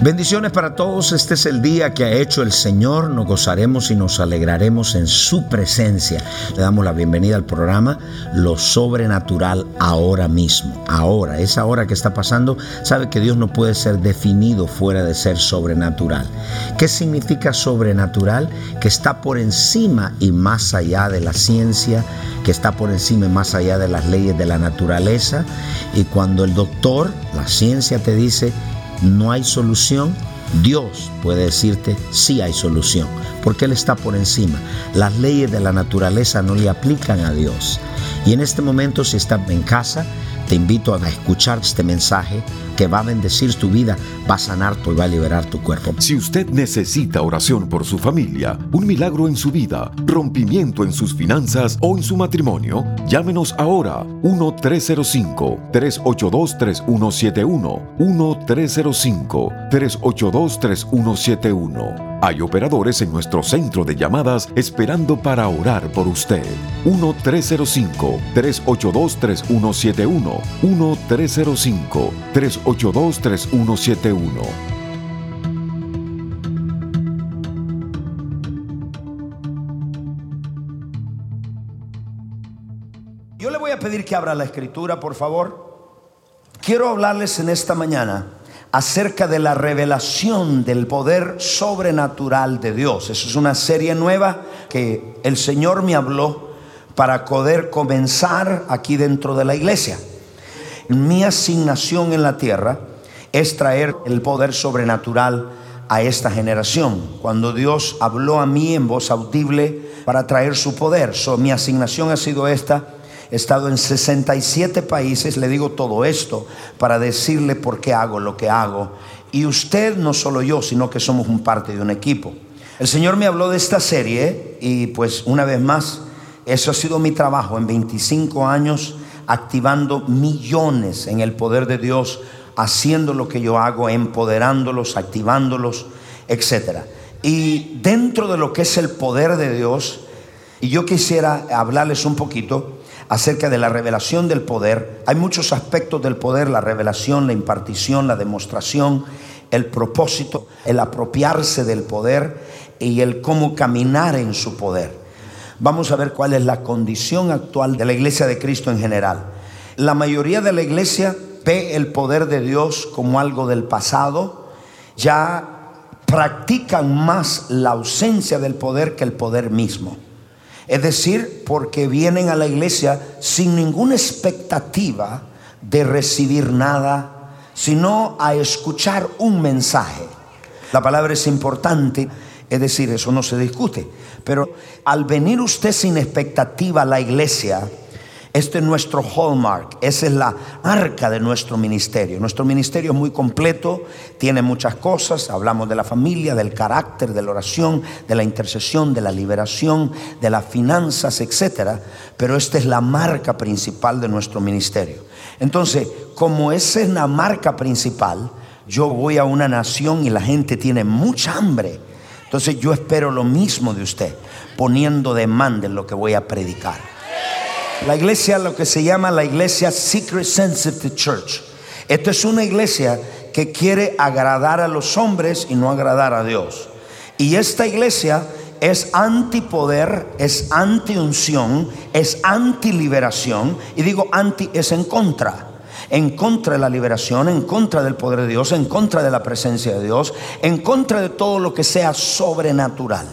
Bendiciones para todos, este es el día que ha hecho el Señor, nos gozaremos y nos alegraremos en su presencia. Le damos la bienvenida al programa Lo Sobrenatural ahora mismo. Ahora, esa hora que está pasando, sabe que Dios no puede ser definido fuera de ser sobrenatural. ¿Qué significa sobrenatural? Que está por encima y más allá de la ciencia, que está por encima y más allá de las leyes de la naturaleza. Y cuando el doctor, la ciencia te dice, no hay solución, Dios puede decirte sí hay solución, porque Él está por encima. Las leyes de la naturaleza no le aplican a Dios. Y en este momento, si estás en casa, te invito a escuchar este mensaje que va a bendecir tu vida, va a sanar tu y va a liberar tu cuerpo. Si usted necesita oración por su familia, un milagro en su vida, rompimiento en sus finanzas o en su matrimonio, llámenos ahora 1-305-382-3171. 1-305-382-3171. Hay operadores en nuestro centro de llamadas esperando para orar por usted. 1-305-382-3171. 1-305-382-3171. Yo le voy a pedir que abra la escritura, por favor. Quiero hablarles en esta mañana acerca de la revelación del poder sobrenatural de Dios. Eso es una serie nueva que el Señor me habló para poder comenzar aquí dentro de la iglesia. Mi asignación en la tierra es traer el poder sobrenatural a esta generación. Cuando Dios habló a mí en voz audible para traer su poder, mi asignación ha sido esta He estado en 67 países, le digo todo esto para decirle por qué hago lo que hago. Y usted, no solo yo, sino que somos un parte de un equipo. El Señor me habló de esta serie y pues una vez más, eso ha sido mi trabajo en 25 años, activando millones en el poder de Dios, haciendo lo que yo hago, empoderándolos, activándolos, etc. Y dentro de lo que es el poder de Dios, y yo quisiera hablarles un poquito acerca de la revelación del poder. Hay muchos aspectos del poder, la revelación, la impartición, la demostración, el propósito, el apropiarse del poder y el cómo caminar en su poder. Vamos a ver cuál es la condición actual de la iglesia de Cristo en general. La mayoría de la iglesia ve el poder de Dios como algo del pasado, ya practican más la ausencia del poder que el poder mismo. Es decir, porque vienen a la iglesia sin ninguna expectativa de recibir nada, sino a escuchar un mensaje. La palabra es importante, es decir, eso no se discute. Pero al venir usted sin expectativa a la iglesia, este es nuestro hallmark, esa es la arca de nuestro ministerio. Nuestro ministerio es muy completo, tiene muchas cosas, hablamos de la familia, del carácter, de la oración, de la intercesión, de la liberación, de las finanzas, etc. Pero esta es la marca principal de nuestro ministerio. Entonces, como esa es la marca principal, yo voy a una nación y la gente tiene mucha hambre. Entonces yo espero lo mismo de usted, poniendo demanda en lo que voy a predicar. La iglesia, lo que se llama la iglesia Secret Sensitive Church. Esto es una iglesia que quiere agradar a los hombres y no agradar a Dios. Y esta iglesia es antipoder, es anti-unción, es anti-liberación. Y digo anti es en contra. En contra de la liberación, en contra del poder de Dios, en contra de la presencia de Dios, en contra de todo lo que sea sobrenatural.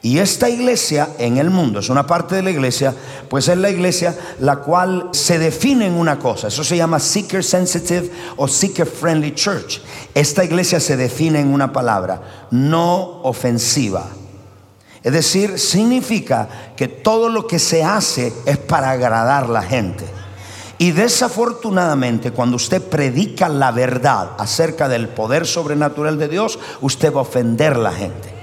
Y esta iglesia en el mundo, es una parte de la iglesia, pues es la iglesia la cual se define en una cosa. Eso se llama Seeker Sensitive o Seeker Friendly Church. Esta iglesia se define en una palabra, no ofensiva. Es decir, significa que todo lo que se hace es para agradar a la gente. Y desafortunadamente, cuando usted predica la verdad acerca del poder sobrenatural de Dios, usted va a ofender a la gente.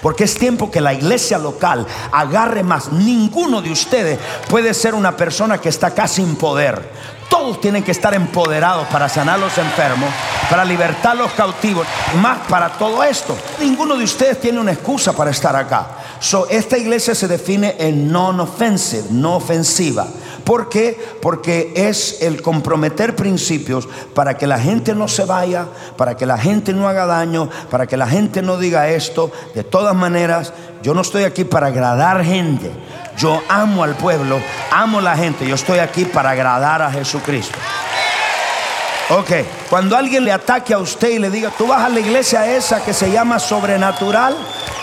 Porque es tiempo que la iglesia local agarre más. Ninguno de ustedes puede ser una persona que está acá sin poder. Todos tienen que estar empoderados para sanar a los enfermos, para libertar a los cautivos, más para todo esto. Ninguno de ustedes tiene una excusa para estar acá. So, esta iglesia se define en non-offensive, no ofensiva. ¿Por qué? Porque es el comprometer principios para que la gente no se vaya, para que la gente no haga daño, para que la gente no diga esto. De todas maneras, yo no estoy aquí para agradar gente. Yo amo al pueblo, amo la gente. Yo estoy aquí para agradar a Jesucristo. Ok, cuando alguien le ataque a usted y le diga, tú vas a la iglesia esa que se llama sobrenatural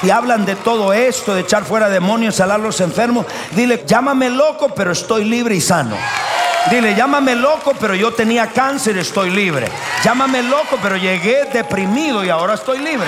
y hablan de todo esto, de echar fuera demonios, salar los enfermos, dile, llámame loco, pero estoy libre y sano. Dile, llámame loco, pero yo tenía cáncer, estoy libre. Llámame loco, pero llegué deprimido y ahora estoy libre.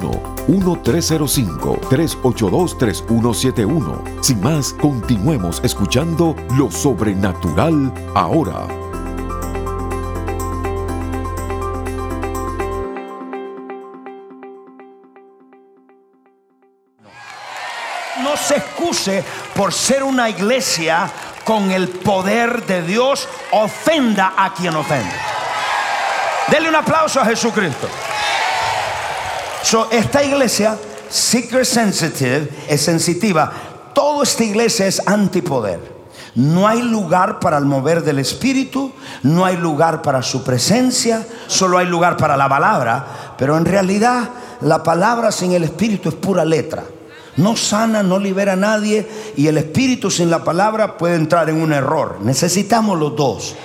1-305-382-3171. Sin más, continuemos escuchando lo sobrenatural ahora. No se excuse por ser una iglesia con el poder de Dios, ofenda a quien ofende. Dele un aplauso a Jesucristo. So, esta iglesia, seeker sensitive, es sensitiva. Toda esta iglesia es antipoder. No hay lugar para el mover del Espíritu, no hay lugar para su presencia, solo hay lugar para la palabra. Pero en realidad la palabra sin el Espíritu es pura letra. No sana, no libera a nadie y el Espíritu sin la palabra puede entrar en un error. Necesitamos los dos.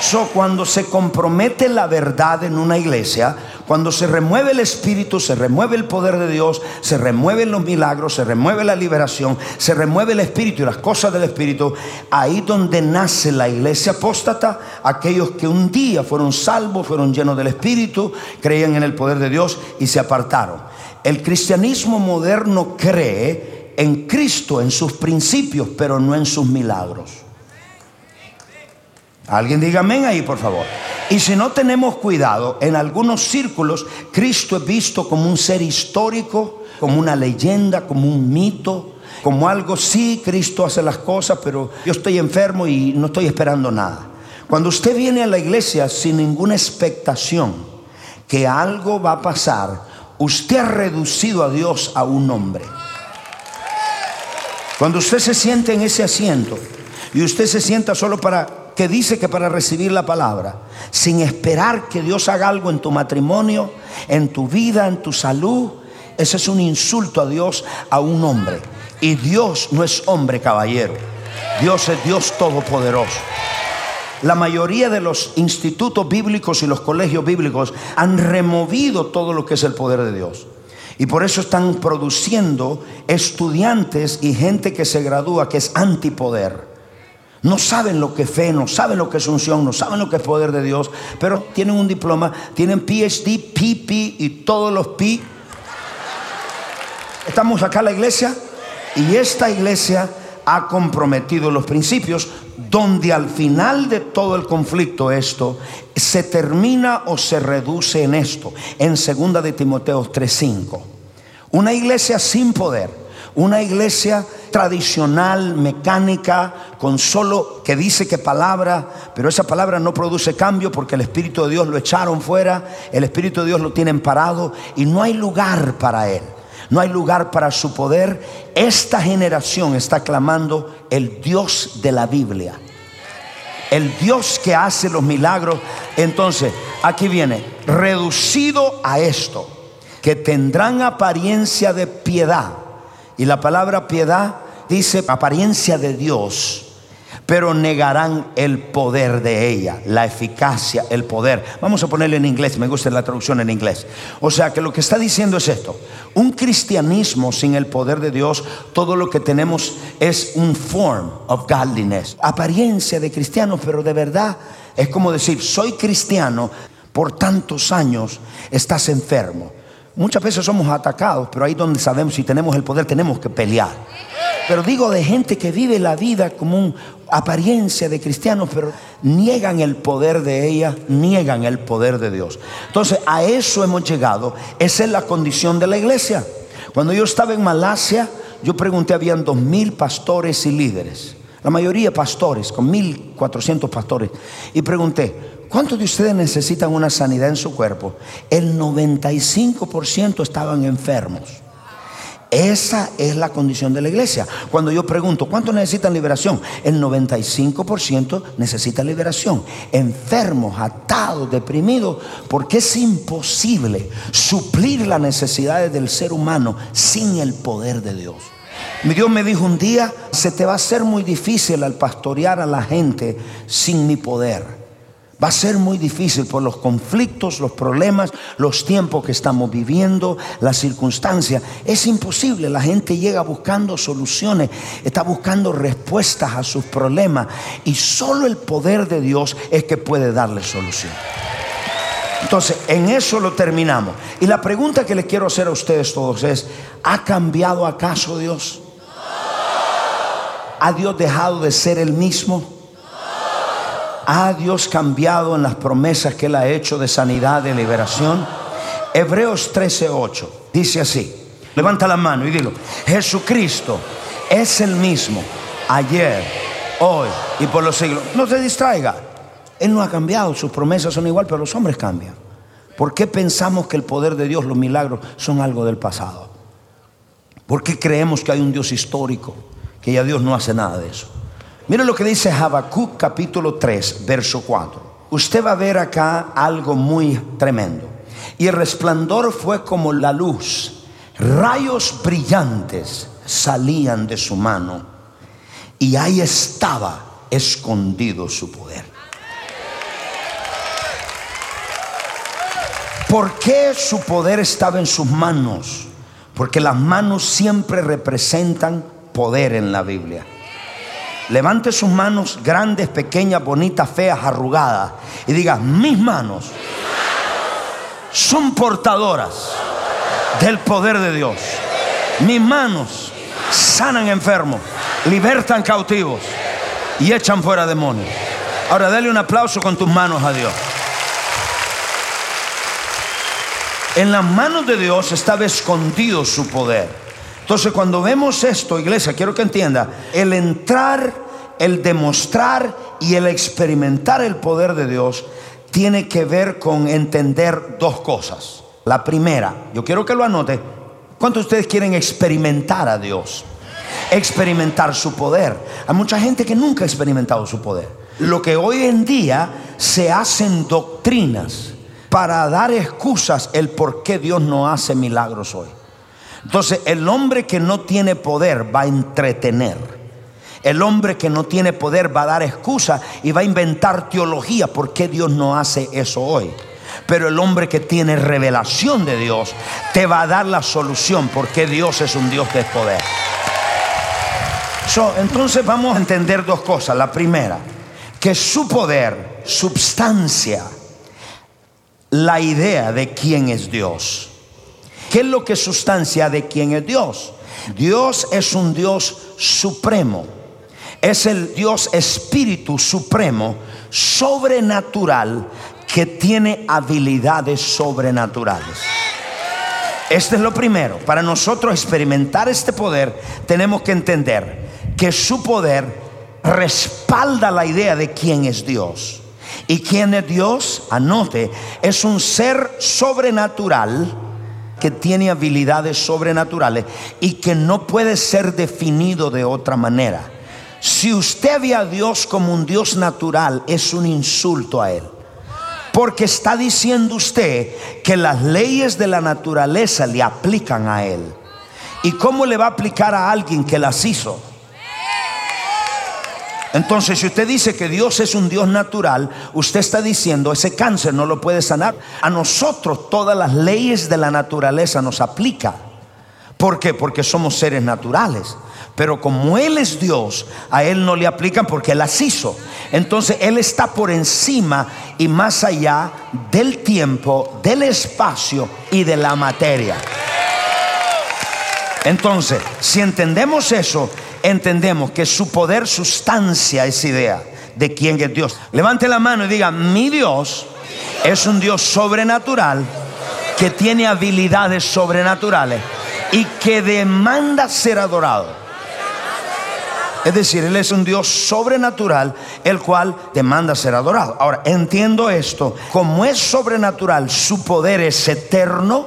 So, cuando se compromete la verdad en una iglesia, cuando se remueve el espíritu, se remueve el poder de Dios, se remueven los milagros, se remueve la liberación, se remueve el espíritu y las cosas del espíritu, ahí donde nace la iglesia apóstata, aquellos que un día fueron salvos, fueron llenos del espíritu, creían en el poder de Dios y se apartaron. El cristianismo moderno cree en Cristo, en sus principios, pero no en sus milagros. Alguien diga amén ahí, por favor. Y si no tenemos cuidado, en algunos círculos Cristo es visto como un ser histórico, como una leyenda, como un mito, como algo, sí, Cristo hace las cosas, pero yo estoy enfermo y no estoy esperando nada. Cuando usted viene a la iglesia sin ninguna expectación que algo va a pasar, usted ha reducido a Dios a un hombre. Cuando usted se siente en ese asiento y usted se sienta solo para que dice que para recibir la palabra, sin esperar que Dios haga algo en tu matrimonio, en tu vida, en tu salud, ese es un insulto a Dios, a un hombre. Y Dios no es hombre caballero, Dios es Dios todopoderoso. La mayoría de los institutos bíblicos y los colegios bíblicos han removido todo lo que es el poder de Dios. Y por eso están produciendo estudiantes y gente que se gradúa que es antipoder. No saben lo que es fe, no saben lo que es unción, no saben lo que es poder de Dios, pero tienen un diploma, tienen PhD, PP y todos los P. Estamos acá en la iglesia y esta iglesia ha comprometido los principios donde al final de todo el conflicto esto se termina o se reduce en esto, en 2 de Timoteo 3:5. Una iglesia sin poder una iglesia tradicional, mecánica, con solo que dice que palabra, pero esa palabra no produce cambio porque el Espíritu de Dios lo echaron fuera, el Espíritu de Dios lo tienen parado y no hay lugar para él. No hay lugar para su poder. Esta generación está clamando el Dios de la Biblia. El Dios que hace los milagros. Entonces, aquí viene, reducido a esto, que tendrán apariencia de piedad y la palabra piedad dice apariencia de Dios, pero negarán el poder de ella, la eficacia, el poder. Vamos a ponerlo en inglés, me gusta la traducción en inglés. O sea que lo que está diciendo es esto, un cristianismo sin el poder de Dios, todo lo que tenemos es un form of godliness, apariencia de cristiano, pero de verdad es como decir, soy cristiano, por tantos años estás enfermo. Muchas veces somos atacados, pero ahí donde sabemos si tenemos el poder tenemos que pelear. Pero digo de gente que vive la vida como una apariencia de cristianos, pero niegan el poder de ella, niegan el poder de Dios. Entonces, a eso hemos llegado. Esa es la condición de la iglesia. Cuando yo estaba en Malasia, yo pregunté, habían dos mil pastores y líderes. La mayoría pastores, con mil cuatrocientos pastores. Y pregunté, ¿cuántos de ustedes necesitan una sanidad en su cuerpo? El 95% estaban enfermos. Esa es la condición de la iglesia. Cuando yo pregunto, ¿cuántos necesitan liberación? El 95% necesita liberación. Enfermos, atados, deprimidos, porque es imposible suplir las necesidades del ser humano sin el poder de Dios. Dios me dijo un día, se te va a hacer muy difícil al pastorear a la gente sin mi poder. Va a ser muy difícil por los conflictos, los problemas, los tiempos que estamos viviendo, las circunstancias. Es imposible. La gente llega buscando soluciones, está buscando respuestas a sus problemas y solo el poder de Dios es que puede darle solución. Entonces, en eso lo terminamos. Y la pregunta que le quiero hacer a ustedes todos es, ¿ha cambiado acaso Dios? ¿Ha Dios dejado de ser el mismo? ¿Ha Dios cambiado en las promesas que Él ha hecho de sanidad, de liberación? Hebreos 13:8 dice así: Levanta la mano y dilo: Jesucristo es el mismo ayer, hoy y por los siglos. No se distraiga. Él no ha cambiado, sus promesas son igual, pero los hombres cambian. ¿Por qué pensamos que el poder de Dios, los milagros, son algo del pasado? ¿Por qué creemos que hay un Dios histórico? Que ya Dios no hace nada de eso. Mira lo que dice Habacuc capítulo 3, verso 4. Usted va a ver acá algo muy tremendo. Y el resplandor fue como la luz. Rayos brillantes salían de su mano. Y ahí estaba escondido su poder. ¿Por qué su poder estaba en sus manos? Porque las manos siempre representan poder en la Biblia. Levante sus manos grandes, pequeñas, bonitas, feas, arrugadas y diga, mis manos son portadoras del poder de Dios. Mis manos sanan enfermos, libertan cautivos y echan fuera demonios. Ahora dale un aplauso con tus manos a Dios. En las manos de Dios estaba escondido su poder. Entonces cuando vemos esto, iglesia, quiero que entienda, el entrar, el demostrar y el experimentar el poder de Dios tiene que ver con entender dos cosas. La primera, yo quiero que lo anote, ¿cuántos de ustedes quieren experimentar a Dios? Experimentar su poder. Hay mucha gente que nunca ha experimentado su poder. Lo que hoy en día se hacen doctrinas para dar excusas el por qué Dios no hace milagros hoy. Entonces el hombre que no tiene poder va a entretener. El hombre que no tiene poder va a dar excusa y va a inventar teología. ¿Por qué Dios no hace eso hoy? Pero el hombre que tiene revelación de Dios te va a dar la solución porque Dios es un Dios de poder. entonces vamos a entender dos cosas. La primera, que su poder substancia la idea de quién es Dios. ¿Qué es lo que sustancia de quién es Dios? Dios es un Dios supremo. Es el Dios espíritu supremo, sobrenatural, que tiene habilidades sobrenaturales. Este es lo primero. Para nosotros experimentar este poder, tenemos que entender que su poder respalda la idea de quién es Dios. Y quién es Dios, anote, es un ser sobrenatural que tiene habilidades sobrenaturales y que no puede ser definido de otra manera. Si usted ve a Dios como un Dios natural, es un insulto a Él. Porque está diciendo usted que las leyes de la naturaleza le aplican a Él. ¿Y cómo le va a aplicar a alguien que las hizo? Entonces, si usted dice que Dios es un Dios natural, usted está diciendo ese cáncer no lo puede sanar. A nosotros todas las leyes de la naturaleza nos aplican. ¿Por qué? Porque somos seres naturales. Pero como Él es Dios, a Él no le aplican porque Él las hizo. Entonces Él está por encima y más allá del tiempo, del espacio y de la materia. Entonces, si entendemos eso, entendemos que su poder sustancia esa idea de quién es Dios. Levante la mano y diga, mi Dios es un Dios sobrenatural que tiene habilidades sobrenaturales y que demanda ser adorado. Es decir, Él es un Dios sobrenatural, el cual demanda ser adorado. Ahora, entiendo esto, como es sobrenatural, su poder es eterno,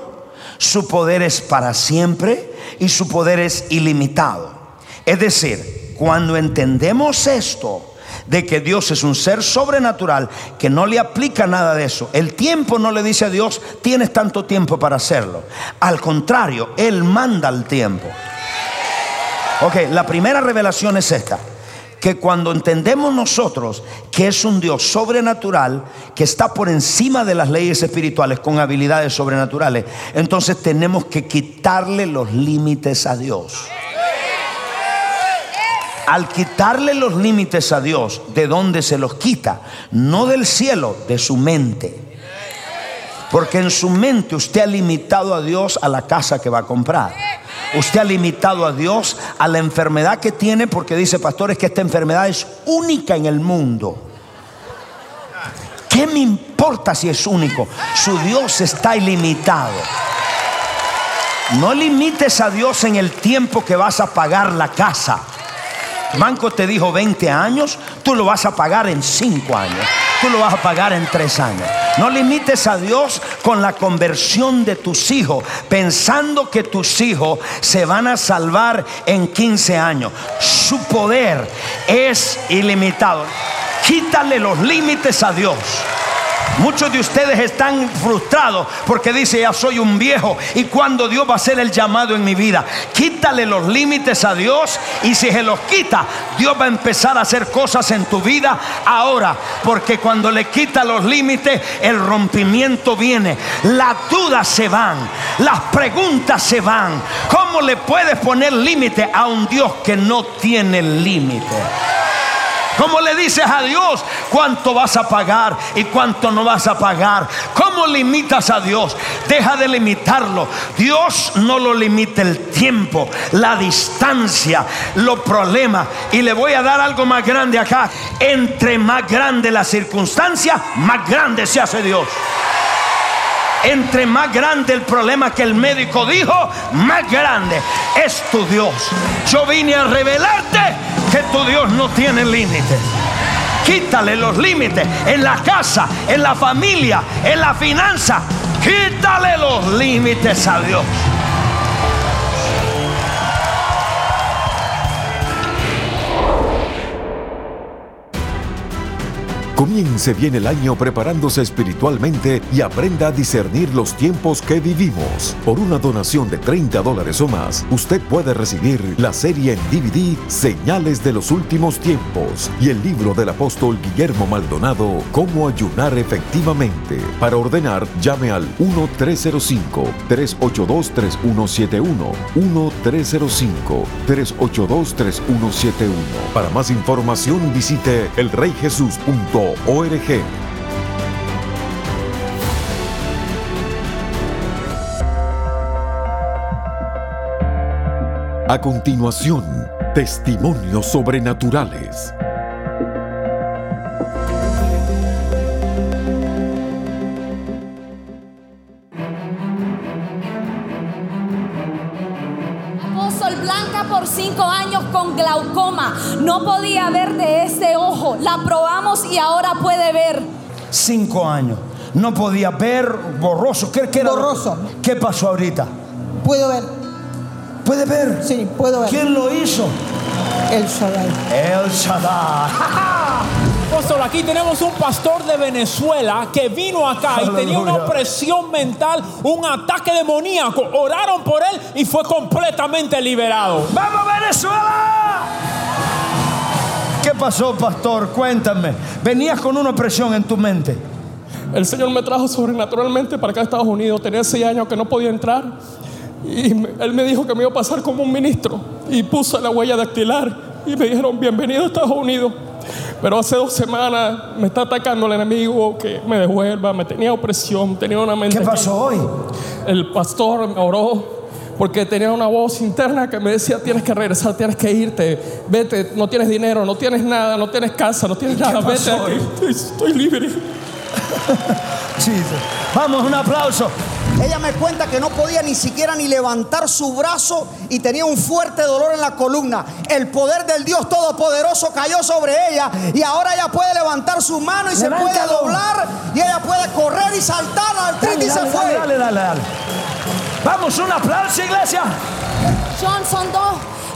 su poder es para siempre y su poder es ilimitado. Es decir, cuando entendemos esto, de que Dios es un ser sobrenatural que no le aplica nada de eso. El tiempo no le dice a Dios, tienes tanto tiempo para hacerlo. Al contrario, Él manda el tiempo. Ok, la primera revelación es esta. Que cuando entendemos nosotros que es un Dios sobrenatural, que está por encima de las leyes espirituales con habilidades sobrenaturales, entonces tenemos que quitarle los límites a Dios. Al quitarle los límites a Dios, ¿de dónde se los quita? No del cielo, de su mente. Porque en su mente usted ha limitado a Dios a la casa que va a comprar. Usted ha limitado a Dios a la enfermedad que tiene porque dice, pastores, que esta enfermedad es única en el mundo. ¿Qué me importa si es único? Su Dios está ilimitado. No limites a Dios en el tiempo que vas a pagar la casa. Banco te dijo 20 años, tú lo vas a pagar en 5 años. Tú lo vas a pagar en 3 años. No limites a Dios con la conversión de tus hijos, pensando que tus hijos se van a salvar en 15 años. Su poder es ilimitado. Quítale los límites a Dios. Muchos de ustedes están frustrados porque dice, ya soy un viejo y cuando Dios va a hacer el llamado en mi vida. Quítale los límites a Dios y si se los quita, Dios va a empezar a hacer cosas en tu vida ahora. Porque cuando le quita los límites, el rompimiento viene. Las dudas se van, las preguntas se van. ¿Cómo le puedes poner límite a un Dios que no tiene límite? ¿Cómo le dices a Dios cuánto vas a pagar y cuánto no vas a pagar? ¿Cómo limitas a Dios? Deja de limitarlo. Dios no lo limita el tiempo, la distancia, los problemas. Y le voy a dar algo más grande acá. Entre más grande la circunstancia, más grande se hace Dios. Entre más grande el problema que el médico dijo, más grande es tu Dios. Yo vine a revelarte que tu Dios no tiene límites. Quítale los límites en la casa, en la familia, en la finanza. Quítale los límites a Dios. Comience bien el año preparándose espiritualmente y aprenda a discernir los tiempos que vivimos. Por una donación de 30 dólares o más, usted puede recibir la serie en DVD Señales de los Últimos Tiempos y el libro del apóstol Guillermo Maldonado, Cómo ayunar efectivamente. Para ordenar, llame al 1-305-382-3171. 1-305-382-3171. Para más información visite elreyjesus.org org. A continuación, testimonios sobrenaturales. por cinco años con glaucoma. No podía ver de ese ojo. La probamos y ahora puede ver. Cinco años. No podía ver borroso. ¿Qué, qué Borroso. ¿Qué pasó ahorita? Puedo ver. ¿Puede ver? Sí, puedo ver. ¿Quién lo hizo? El Shaddai. El Shaddai. Apóstol, aquí tenemos un pastor de Venezuela que vino acá y tenía una opresión mental, un ataque demoníaco. Oraron por él y fue completamente liberado. ¡Vamos Venezuela! ¿Qué pasó, pastor? Cuéntame. Venías con una opresión en tu mente. El Señor me trajo sobrenaturalmente para acá a Estados Unidos. Tenía seis años que no podía entrar. Y me- Él me dijo que me iba a pasar como un ministro. Y puso la huella dactilar. Y me dijeron, bienvenido a Estados Unidos. Pero hace dos semanas me está atacando el enemigo que me devuelva. Me tenía opresión, tenía una mente. ¿Qué pasó hoy? El pastor me oró porque tenía una voz interna que me decía, tienes que regresar, tienes que irte, vete, no tienes dinero, no tienes nada, no tienes casa, no tienes nada, vete estoy, estoy libre. Jesus. Vamos, un aplauso. Ella me cuenta que no podía ni siquiera ni levantar su brazo y tenía un fuerte dolor en la columna. El poder del Dios Todopoderoso cayó sobre ella y ahora ella puede levantar su mano y se puede doblar y ella puede correr y saltar. Dale, artritis se dale, fue. dale, dale, dale. Vamos, un aplauso, iglesia. John son dos.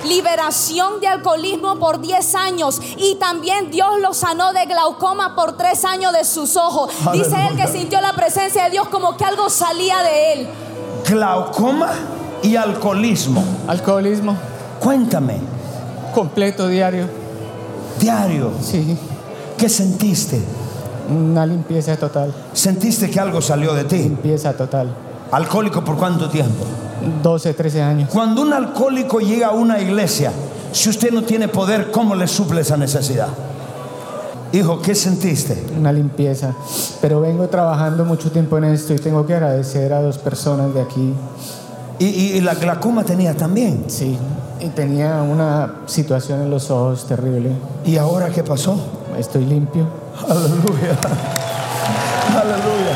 Liberación de alcoholismo por 10 años y también Dios lo sanó de glaucoma por 3 años de sus ojos. Dice él que sintió la presencia de Dios como que algo salía de él. Glaucoma y alcoholismo. Alcoholismo Cuéntame, completo diario. diario, Sí, ¿qué sentiste? una limpieza total. ¿Sentiste que algo salió de ti? Limpieza total. ¿Alcohólico por cuánto tiempo? 12, 13 años. Cuando un alcohólico llega a una iglesia, si usted no tiene poder, ¿cómo le suple esa necesidad? Hijo, ¿qué sentiste? Una limpieza. Pero vengo trabajando mucho tiempo en esto y tengo que agradecer a dos personas de aquí. Y, y- y la glaucoma tenía también. Sí, y tenía una situación en los ojos terrible. ¿Y ahora qué pasó? Estoy limpio. Aleluya. Aleluya.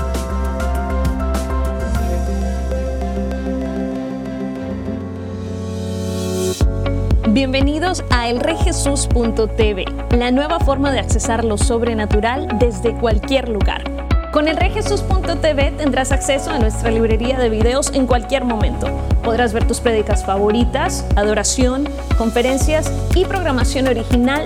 Bienvenidos a elreyjesus.tv, la nueva forma de accesar lo sobrenatural desde cualquier lugar. Con elreyjesus.tv tendrás acceso a nuestra librería de videos en cualquier momento. Podrás ver tus prédicas favoritas, adoración, conferencias y programación original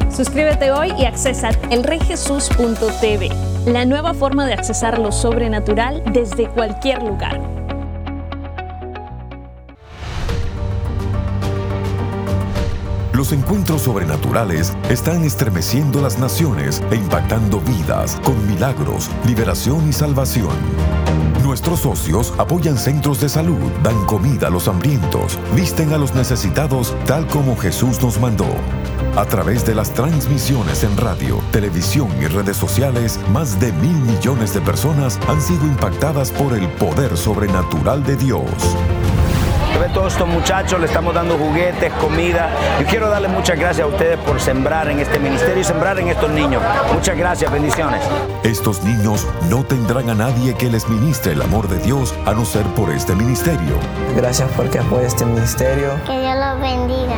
Suscríbete hoy y accesa elreyjesus.tv, la nueva forma de accesar lo sobrenatural desde cualquier lugar. Los encuentros sobrenaturales están estremeciendo las naciones e impactando vidas con milagros, liberación y salvación. Nuestros socios apoyan centros de salud, dan comida a los hambrientos, visten a los necesitados tal como Jesús nos mandó. A través de las transmisiones en radio, televisión y redes sociales, más de mil millones de personas han sido impactadas por el poder sobrenatural de Dios. Ve todos estos muchachos, le estamos dando juguetes, comida. Yo quiero darle muchas gracias a ustedes por sembrar en este ministerio y sembrar en estos niños. Muchas gracias, bendiciones. Estos niños no tendrán a nadie que les ministre el amor de Dios a no ser por este ministerio. Gracias porque apoya este ministerio. Que Dios los bendiga.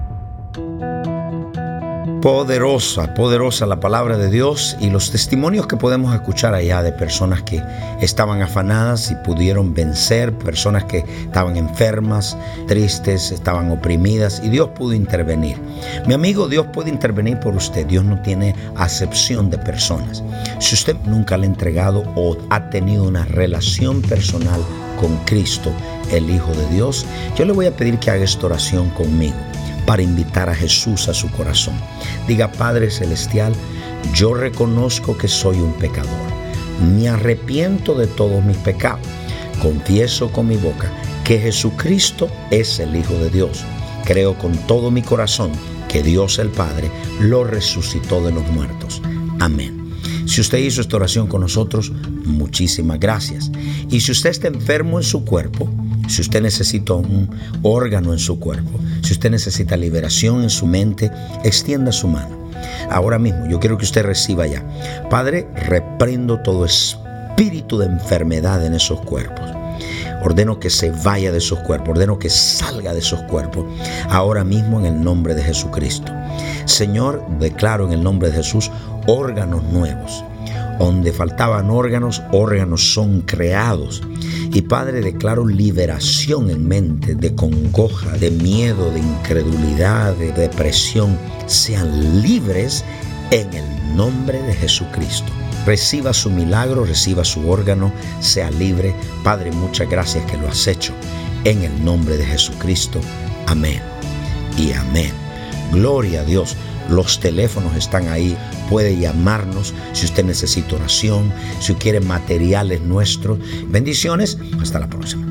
Poderosa, poderosa la palabra de Dios y los testimonios que podemos escuchar allá de personas que estaban afanadas y pudieron vencer, personas que estaban enfermas, tristes, estaban oprimidas y Dios pudo intervenir. Mi amigo, Dios puede intervenir por usted. Dios no tiene acepción de personas. Si usted nunca le ha entregado o ha tenido una relación personal con Cristo, el Hijo de Dios, yo le voy a pedir que haga esta oración conmigo para invitar a Jesús a su corazón. Diga, Padre Celestial, yo reconozco que soy un pecador. Me arrepiento de todos mis pecados. Confieso con mi boca que Jesucristo es el Hijo de Dios. Creo con todo mi corazón que Dios el Padre lo resucitó de los muertos. Amén. Si usted hizo esta oración con nosotros, muchísimas gracias. Y si usted está enfermo en su cuerpo, si usted necesita un órgano en su cuerpo, si usted necesita liberación en su mente, extienda su mano. Ahora mismo yo quiero que usted reciba ya. Padre, reprendo todo espíritu de enfermedad en esos cuerpos. Ordeno que se vaya de esos cuerpos, ordeno que salga de esos cuerpos, ahora mismo en el nombre de Jesucristo. Señor, declaro en el nombre de Jesús órganos nuevos. Donde faltaban órganos, órganos son creados. Y Padre, declaro liberación en mente de congoja, de miedo, de incredulidad, de depresión. Sean libres en el nombre de Jesucristo. Reciba su milagro, reciba su órgano, sea libre. Padre, muchas gracias que lo has hecho. En el nombre de Jesucristo. Amén. Y amén. Gloria a Dios. Los teléfonos están ahí. Puede llamarnos si usted necesita oración, si quiere materiales nuestros. Bendiciones. Hasta la próxima.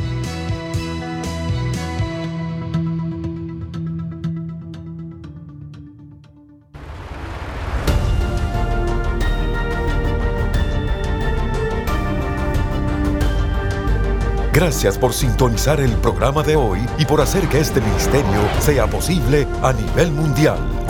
Gracias por sintonizar el programa de hoy y por hacer que este ministerio sea posible a nivel mundial.